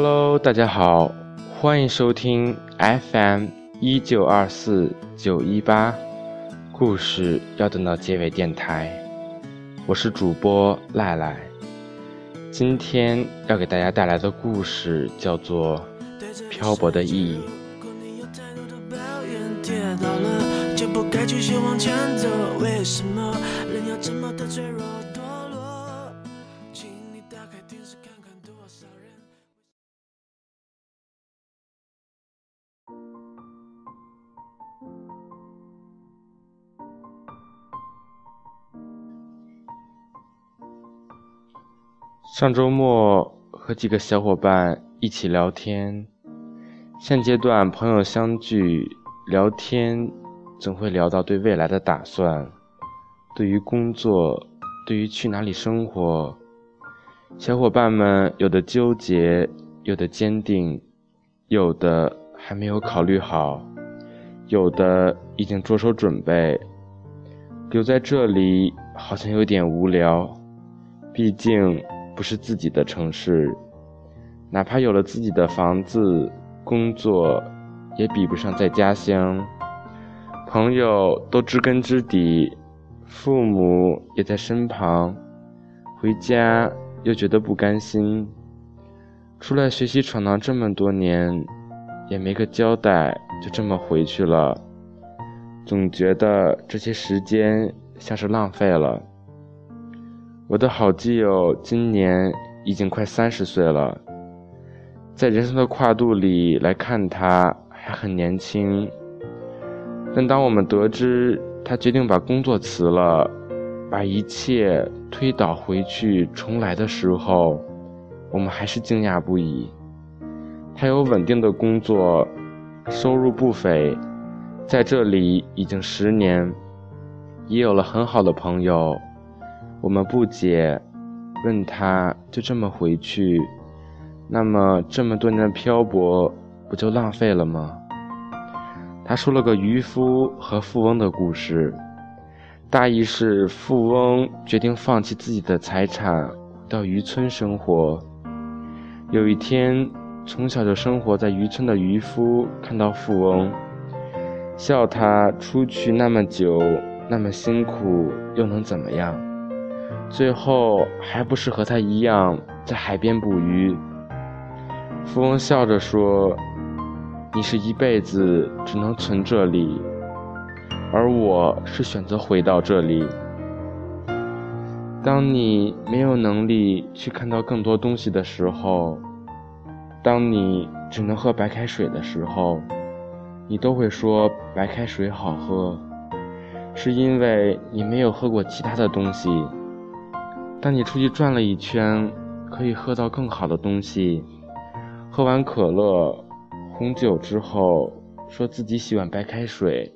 Hello，大家好，欢迎收听 FM 一九二四九一八，故事要等到结尾电台，我是主播赖赖，今天要给大家带来的故事叫做《漂泊的意义》。上周末和几个小伙伴一起聊天。现阶段朋友相聚聊天，总会聊到对未来的打算，对于工作，对于去哪里生活。小伙伴们有的纠结，有的坚定，有的还没有考虑好，有的已经着手准备。留在这里好像有点无聊，毕竟。不是自己的城市，哪怕有了自己的房子、工作，也比不上在家乡。朋友都知根知底，父母也在身旁，回家又觉得不甘心。出来学习闯荡这么多年，也没个交代，就这么回去了，总觉得这些时间像是浪费了。我的好基友今年已经快三十岁了，在人生的跨度里来看，他还很年轻。但当我们得知他决定把工作辞了，把一切推倒回去重来的时候，我们还是惊讶不已。他有稳定的工作，收入不菲，在这里已经十年，也有了很好的朋友。我们不解，问他就这么回去，那么这么多年的漂泊不就浪费了吗？他说了个渔夫和富翁的故事，大意是富翁决定放弃自己的财产，到渔村生活。有一天，从小就生活在渔村的渔夫看到富翁，笑他出去那么久，那么辛苦，又能怎么样？最后还不是和他一样在海边捕鱼。富翁笑着说：“你是一辈子只能存这里，而我是选择回到这里。当你没有能力去看到更多东西的时候，当你只能喝白开水的时候，你都会说白开水好喝，是因为你没有喝过其他的东西。”当你出去转了一圈，可以喝到更好的东西。喝完可乐、红酒之后，说自己喜欢白开水，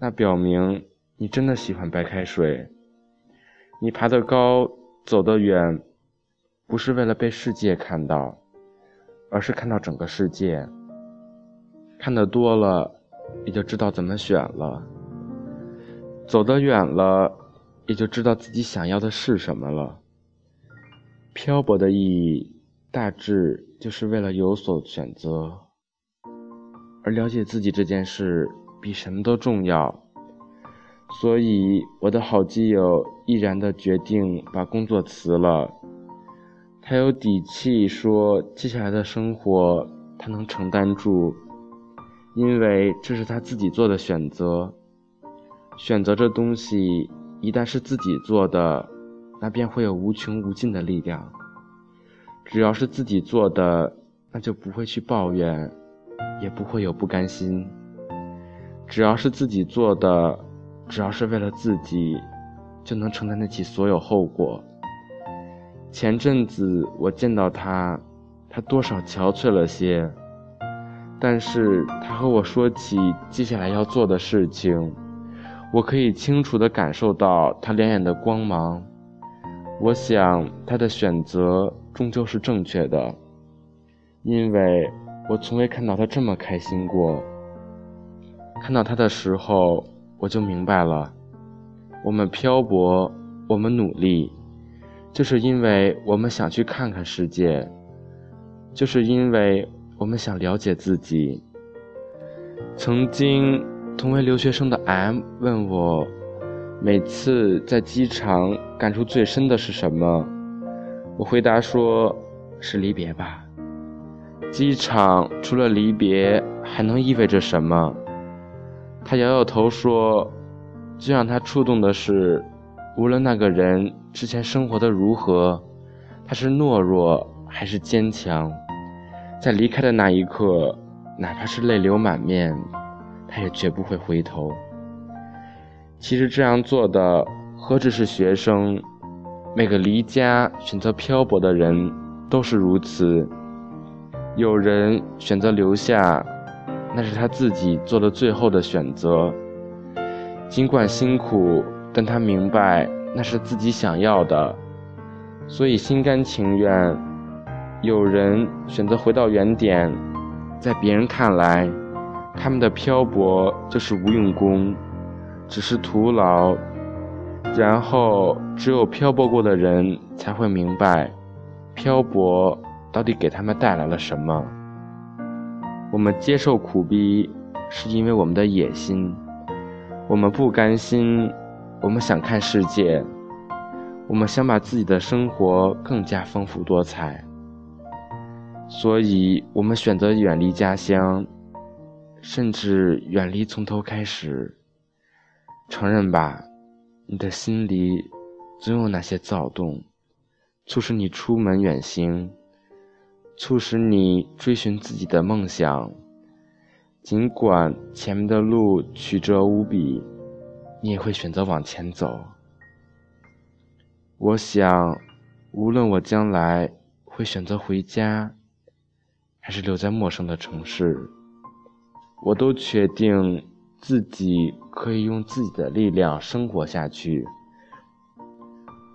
那表明你真的喜欢白开水。你爬得高，走得远，不是为了被世界看到，而是看到整个世界。看得多了，也就知道怎么选了。走得远了。也就知道自己想要的是什么了。漂泊的意义，大致就是为了有所选择，而了解自己这件事比什么都重要。所以，我的好基友毅然的决定把工作辞了。他有底气说，接下来的生活他能承担住，因为这是他自己做的选择。选择这东西。一旦是自己做的，那便会有无穷无尽的力量。只要是自己做的，那就不会去抱怨，也不会有不甘心。只要是自己做的，只要是为了自己，就能承担得起所有后果。前阵子我见到他，他多少憔悴了些，但是他和我说起接下来要做的事情。我可以清楚地感受到他两眼的光芒。我想他的选择终究是正确的，因为我从未看到他这么开心过。看到他的时候，我就明白了：我们漂泊，我们努力，就是因为我们想去看看世界，就是因为我们想了解自己。曾经同为留学生的 M 问我，每次在机场感触最深的是什么？我回答说，是离别吧。机场除了离别，还能意味着什么？他摇摇头说，最让他触动的是，无论那个人之前生活的如何，他是懦弱还是坚强，在离开的那一刻。哪怕是泪流满面，他也绝不会回头。其实这样做的何止是学生，每个离家选择漂泊的人都是如此。有人选择留下，那是他自己做的最后的选择。尽管辛苦，但他明白那是自己想要的，所以心甘情愿。有人选择回到原点。在别人看来，他们的漂泊就是无用功，只是徒劳。然后，只有漂泊过的人才会明白，漂泊到底给他们带来了什么。我们接受苦逼，是因为我们的野心；我们不甘心，我们想看世界；我们想把自己的生活更加丰富多彩。所以，我们选择远离家乡，甚至远离从头开始。承认吧，你的心里总有那些躁动，促使你出门远行，促使你追寻自己的梦想。尽管前面的路曲折无比，你也会选择往前走。我想，无论我将来会选择回家。还是留在陌生的城市，我都确定自己可以用自己的力量生活下去，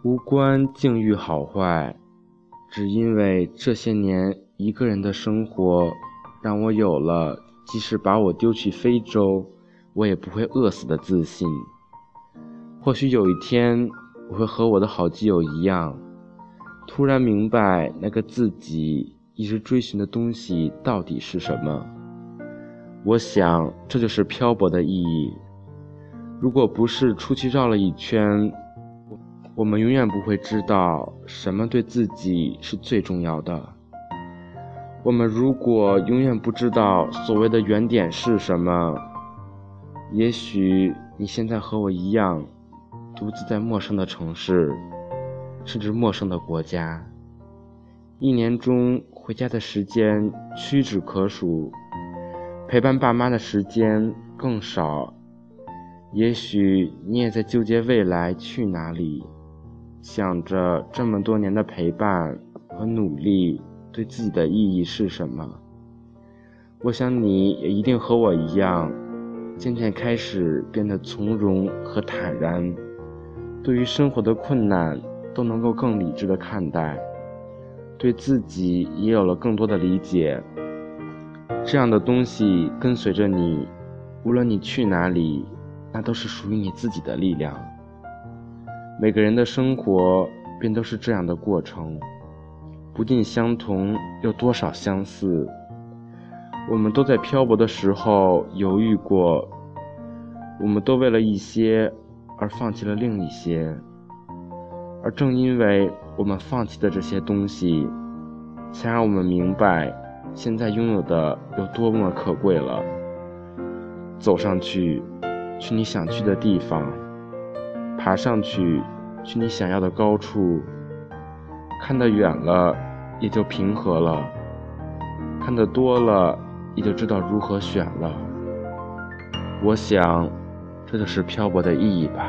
无关境遇好坏，只因为这些年一个人的生活，让我有了即使把我丢去非洲，我也不会饿死的自信。或许有一天，我会和我的好基友一样，突然明白那个自己。一直追寻的东西到底是什么？我想，这就是漂泊的意义。如果不是出去绕了一圈，我们永远不会知道什么对自己是最重要的。我们如果永远不知道所谓的原点是什么，也许你现在和我一样，独自在陌生的城市，甚至陌生的国家，一年中。回家的时间屈指可数，陪伴爸妈的时间更少。也许你也在纠结未来去哪里，想着这么多年的陪伴和努力对自己的意义是什么。我想你也一定和我一样，渐渐开始变得从容和坦然，对于生活的困难都能够更理智的看待。对自己也有了更多的理解，这样的东西跟随着你，无论你去哪里，那都是属于你自己的力量。每个人的生活便都是这样的过程，不尽相同，又多少相似。我们都在漂泊的时候犹豫过，我们都为了一些而放弃了另一些，而正因为。我们放弃的这些东西，才让我们明白，现在拥有的有多么可贵了。走上去，去你想去的地方；爬上去，去你想要的高处。看得远了，也就平和了；看得多了，也就知道如何选了。我想，这就是漂泊的意义吧。